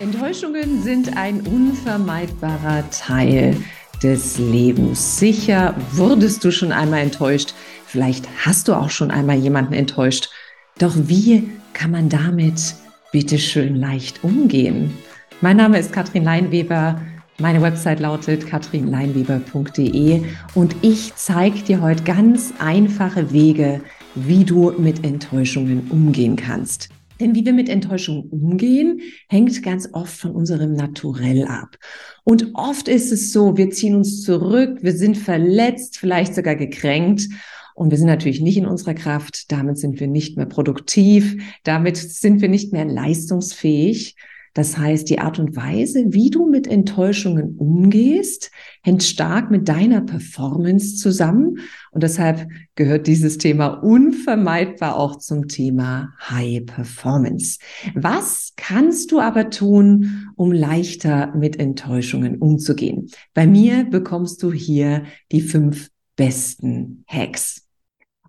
Enttäuschungen sind ein unvermeidbarer Teil des Lebens. Sicher wurdest du schon einmal enttäuscht. Vielleicht hast du auch schon einmal jemanden enttäuscht. Doch wie kann man damit bitte schön leicht umgehen? Mein Name ist Katrin Leinweber. Meine Website lautet katrinleinweber.de und ich zeige dir heute ganz einfache Wege, wie du mit Enttäuschungen umgehen kannst. Denn wie wir mit Enttäuschung umgehen, hängt ganz oft von unserem Naturell ab. Und oft ist es so, wir ziehen uns zurück, wir sind verletzt, vielleicht sogar gekränkt. Und wir sind natürlich nicht in unserer Kraft. Damit sind wir nicht mehr produktiv. Damit sind wir nicht mehr leistungsfähig. Das heißt, die Art und Weise, wie du mit Enttäuschungen umgehst, hängt stark mit deiner Performance zusammen. Und deshalb gehört dieses Thema unvermeidbar auch zum Thema High Performance. Was kannst du aber tun, um leichter mit Enttäuschungen umzugehen? Bei mir bekommst du hier die fünf besten Hacks.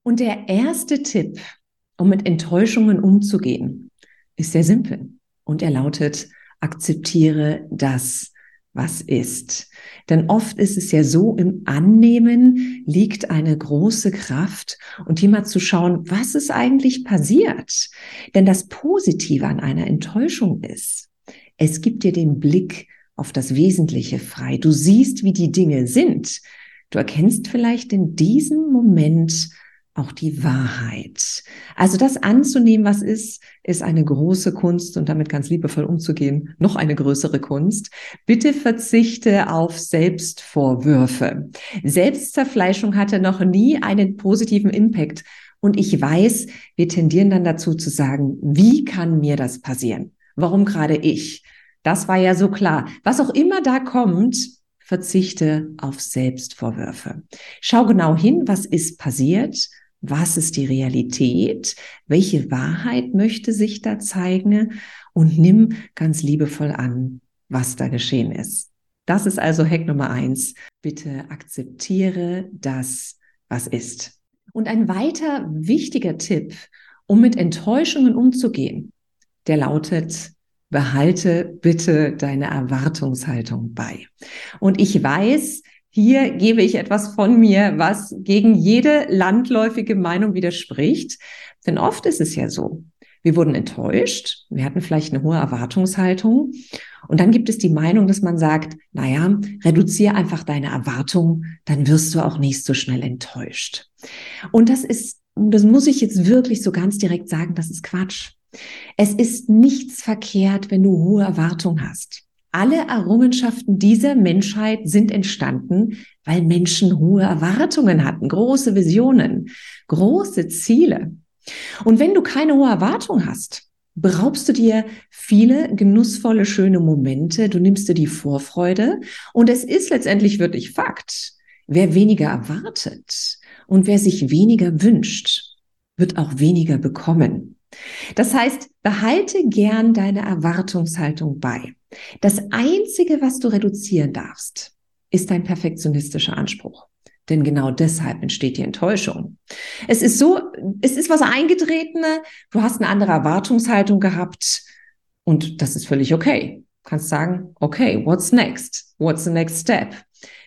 Und der erste Tipp, um mit Enttäuschungen umzugehen, ist sehr simpel. Und er lautet, akzeptiere das, was ist. Denn oft ist es ja so, im Annehmen liegt eine große Kraft und hier mal zu schauen, was ist eigentlich passiert. Denn das Positive an einer Enttäuschung ist, es gibt dir den Blick auf das Wesentliche frei. Du siehst, wie die Dinge sind. Du erkennst vielleicht in diesem Moment auch die Wahrheit. Also das anzunehmen, was ist, ist eine große Kunst und damit ganz liebevoll umzugehen, noch eine größere Kunst. Bitte verzichte auf Selbstvorwürfe. Selbstzerfleischung hatte noch nie einen positiven Impact. Und ich weiß, wir tendieren dann dazu zu sagen, wie kann mir das passieren? Warum gerade ich? Das war ja so klar. Was auch immer da kommt, verzichte auf Selbstvorwürfe. Schau genau hin, was ist passiert was ist die Realität? Welche Wahrheit möchte sich da zeigen? Und nimm ganz liebevoll an, was da geschehen ist. Das ist also Hack Nummer eins. Bitte akzeptiere das, was ist. Und ein weiter wichtiger Tipp, um mit Enttäuschungen umzugehen, der lautet, behalte bitte deine Erwartungshaltung bei. Und ich weiß, hier gebe ich etwas von mir, was gegen jede landläufige Meinung widerspricht. Denn oft ist es ja so, wir wurden enttäuscht, wir hatten vielleicht eine hohe Erwartungshaltung. Und dann gibt es die Meinung, dass man sagt, naja, reduziere einfach deine Erwartung, dann wirst du auch nicht so schnell enttäuscht. Und das ist, das muss ich jetzt wirklich so ganz direkt sagen, das ist Quatsch. Es ist nichts verkehrt, wenn du hohe Erwartungen hast. Alle Errungenschaften dieser Menschheit sind entstanden, weil Menschen hohe Erwartungen hatten, große Visionen, große Ziele. Und wenn du keine hohe Erwartung hast, beraubst du dir viele genussvolle, schöne Momente, du nimmst dir die Vorfreude und es ist letztendlich wirklich Fakt. Wer weniger erwartet und wer sich weniger wünscht, wird auch weniger bekommen. Das heißt, behalte gern deine Erwartungshaltung bei. Das Einzige, was du reduzieren darfst, ist dein perfektionistischer Anspruch. Denn genau deshalb entsteht die Enttäuschung. Es ist so, es ist was eingetretene, du hast eine andere Erwartungshaltung gehabt und das ist völlig okay. Du kannst sagen, okay, what's next? What's the next step?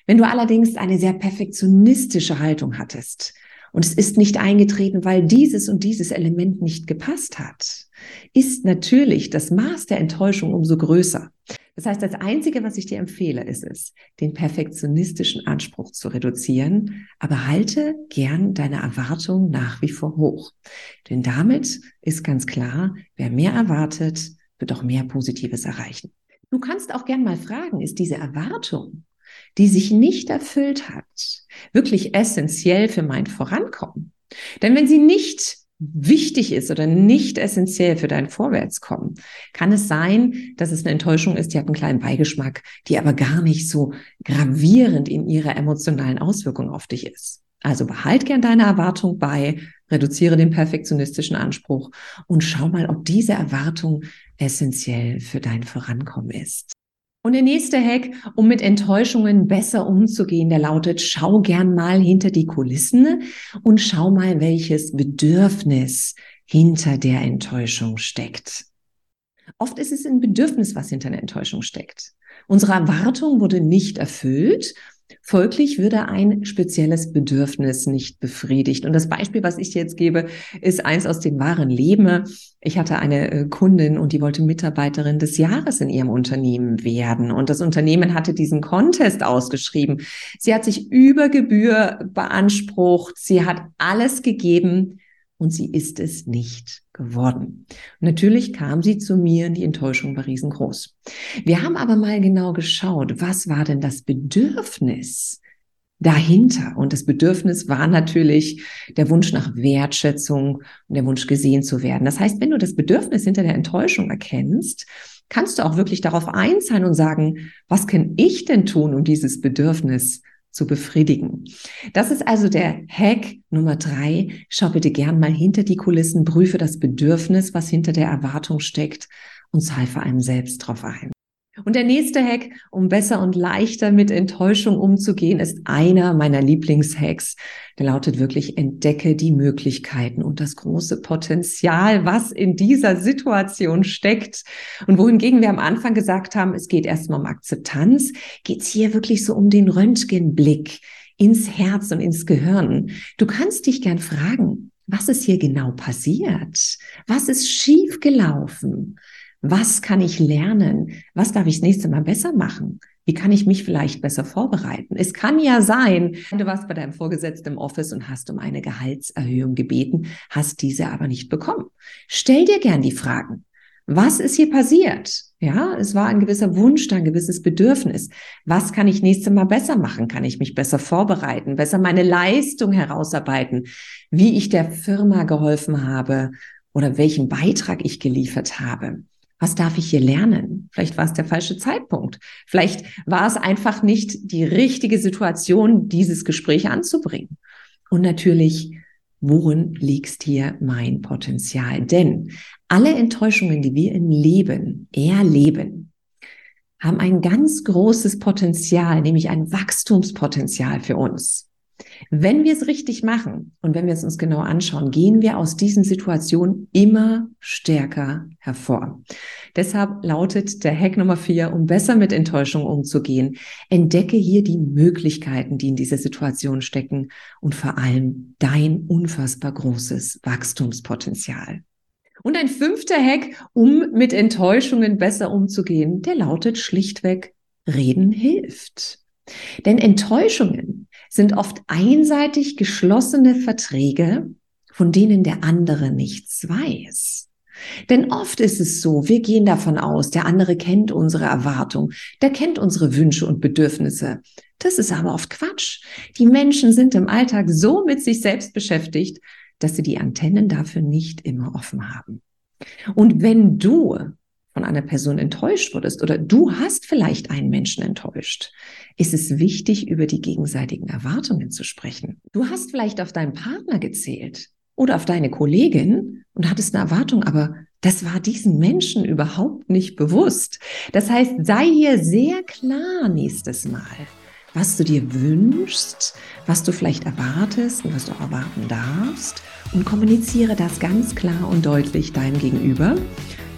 Wenn du allerdings eine sehr perfektionistische Haltung hattest, und es ist nicht eingetreten, weil dieses und dieses Element nicht gepasst hat, ist natürlich das Maß der Enttäuschung umso größer. Das heißt, das Einzige, was ich dir empfehle, ist es, den perfektionistischen Anspruch zu reduzieren, aber halte gern deine Erwartung nach wie vor hoch. Denn damit ist ganz klar, wer mehr erwartet, wird auch mehr Positives erreichen. Du kannst auch gern mal fragen, ist diese Erwartung die sich nicht erfüllt hat, wirklich essentiell für mein Vorankommen. Denn wenn sie nicht wichtig ist oder nicht essentiell für dein Vorwärtskommen, kann es sein, dass es eine Enttäuschung ist, die hat einen kleinen Beigeschmack, die aber gar nicht so gravierend in ihrer emotionalen Auswirkung auf dich ist. Also behalt gern deine Erwartung bei, reduziere den perfektionistischen Anspruch und schau mal, ob diese Erwartung essentiell für dein Vorankommen ist. Und der nächste Hack, um mit Enttäuschungen besser umzugehen, der lautet, schau gern mal hinter die Kulissen und schau mal, welches Bedürfnis hinter der Enttäuschung steckt. Oft ist es ein Bedürfnis, was hinter der Enttäuschung steckt. Unsere Erwartung wurde nicht erfüllt Folglich würde ein spezielles Bedürfnis nicht befriedigt. Und das Beispiel, was ich jetzt gebe, ist eins aus dem wahren Leben. Ich hatte eine äh, Kundin und die wollte Mitarbeiterin des Jahres in ihrem Unternehmen werden. Und das Unternehmen hatte diesen Contest ausgeschrieben. Sie hat sich über Gebühr beansprucht. Sie hat alles gegeben und sie ist es nicht geworden. Und natürlich kam sie zu mir und die Enttäuschung war riesengroß. Wir haben aber mal genau geschaut, was war denn das Bedürfnis dahinter? Und das Bedürfnis war natürlich der Wunsch nach Wertschätzung und der Wunsch gesehen zu werden. Das heißt, wenn du das Bedürfnis hinter der Enttäuschung erkennst, kannst du auch wirklich darauf einzahlen und sagen, was kann ich denn tun, um dieses Bedürfnis zu befriedigen. Das ist also der Hack Nummer drei. Schau bitte gern mal hinter die Kulissen, prüfe das Bedürfnis, was hinter der Erwartung steckt und zahl vor allem selbst drauf ein. Und der nächste Hack, um besser und leichter mit Enttäuschung umzugehen, ist einer meiner Lieblingshacks. Der lautet wirklich, entdecke die Möglichkeiten und das große Potenzial, was in dieser Situation steckt. Und wohingegen wir am Anfang gesagt haben, es geht erstmal um Akzeptanz, geht es hier wirklich so um den Röntgenblick ins Herz und ins Gehirn. Du kannst dich gern fragen, was ist hier genau passiert? Was ist schief gelaufen? Was kann ich lernen? Was darf ich das nächste Mal besser machen? Wie kann ich mich vielleicht besser vorbereiten? Es kann ja sein, du warst bei deinem Vorgesetzten im Office und hast um eine Gehaltserhöhung gebeten, hast diese aber nicht bekommen. Stell dir gern die Fragen. Was ist hier passiert? Ja, es war ein gewisser Wunsch, ein gewisses Bedürfnis. Was kann ich nächste Mal besser machen? Kann ich mich besser vorbereiten, besser meine Leistung herausarbeiten, wie ich der Firma geholfen habe oder welchen Beitrag ich geliefert habe? Was darf ich hier lernen? Vielleicht war es der falsche Zeitpunkt. Vielleicht war es einfach nicht die richtige Situation, dieses Gespräch anzubringen. Und natürlich, worin liegt hier mein Potenzial? Denn alle Enttäuschungen, die wir im Leben erleben, haben ein ganz großes Potenzial, nämlich ein Wachstumspotenzial für uns. Wenn wir es richtig machen und wenn wir es uns genau anschauen, gehen wir aus diesen Situationen immer stärker hervor. Deshalb lautet der Hack Nummer vier, um besser mit Enttäuschung umzugehen, entdecke hier die Möglichkeiten, die in dieser Situation stecken und vor allem dein unfassbar großes Wachstumspotenzial. Und ein fünfter Hack, um mit Enttäuschungen besser umzugehen, der lautet schlichtweg, reden hilft. Denn Enttäuschungen sind oft einseitig geschlossene Verträge, von denen der andere nichts weiß. Denn oft ist es so, wir gehen davon aus, der andere kennt unsere Erwartung, der kennt unsere Wünsche und Bedürfnisse. Das ist aber oft Quatsch. Die Menschen sind im Alltag so mit sich selbst beschäftigt, dass sie die Antennen dafür nicht immer offen haben. Und wenn du von einer Person enttäuscht wurdest oder du hast vielleicht einen Menschen enttäuscht, ist es wichtig, über die gegenseitigen Erwartungen zu sprechen. Du hast vielleicht auf deinen Partner gezählt oder auf deine Kollegin und hattest eine Erwartung, aber das war diesen Menschen überhaupt nicht bewusst. Das heißt, sei hier sehr klar nächstes Mal, was du dir wünschst, was du vielleicht erwartest und was du auch erwarten darfst und kommuniziere das ganz klar und deutlich deinem Gegenüber.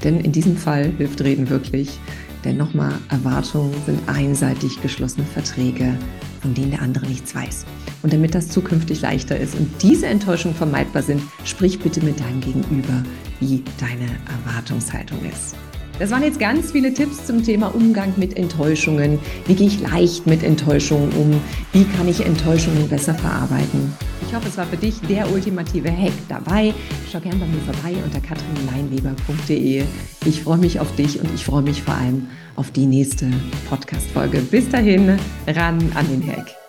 Denn in diesem Fall hilft Reden wirklich. Denn nochmal, Erwartungen sind einseitig geschlossene Verträge, von denen der andere nichts weiß. Und damit das zukünftig leichter ist und diese Enttäuschungen vermeidbar sind, sprich bitte mit deinem Gegenüber, wie deine Erwartungshaltung ist. Das waren jetzt ganz viele Tipps zum Thema Umgang mit Enttäuschungen. Wie gehe ich leicht mit Enttäuschungen um? Wie kann ich Enttäuschungen besser verarbeiten? Ich hoffe, es war für dich der ultimative Hack dabei. Schau gerne bei mir vorbei unter katrinleinweber.de. Ich freue mich auf dich und ich freue mich vor allem auf die nächste Podcast-Folge. Bis dahin, ran an den Hack.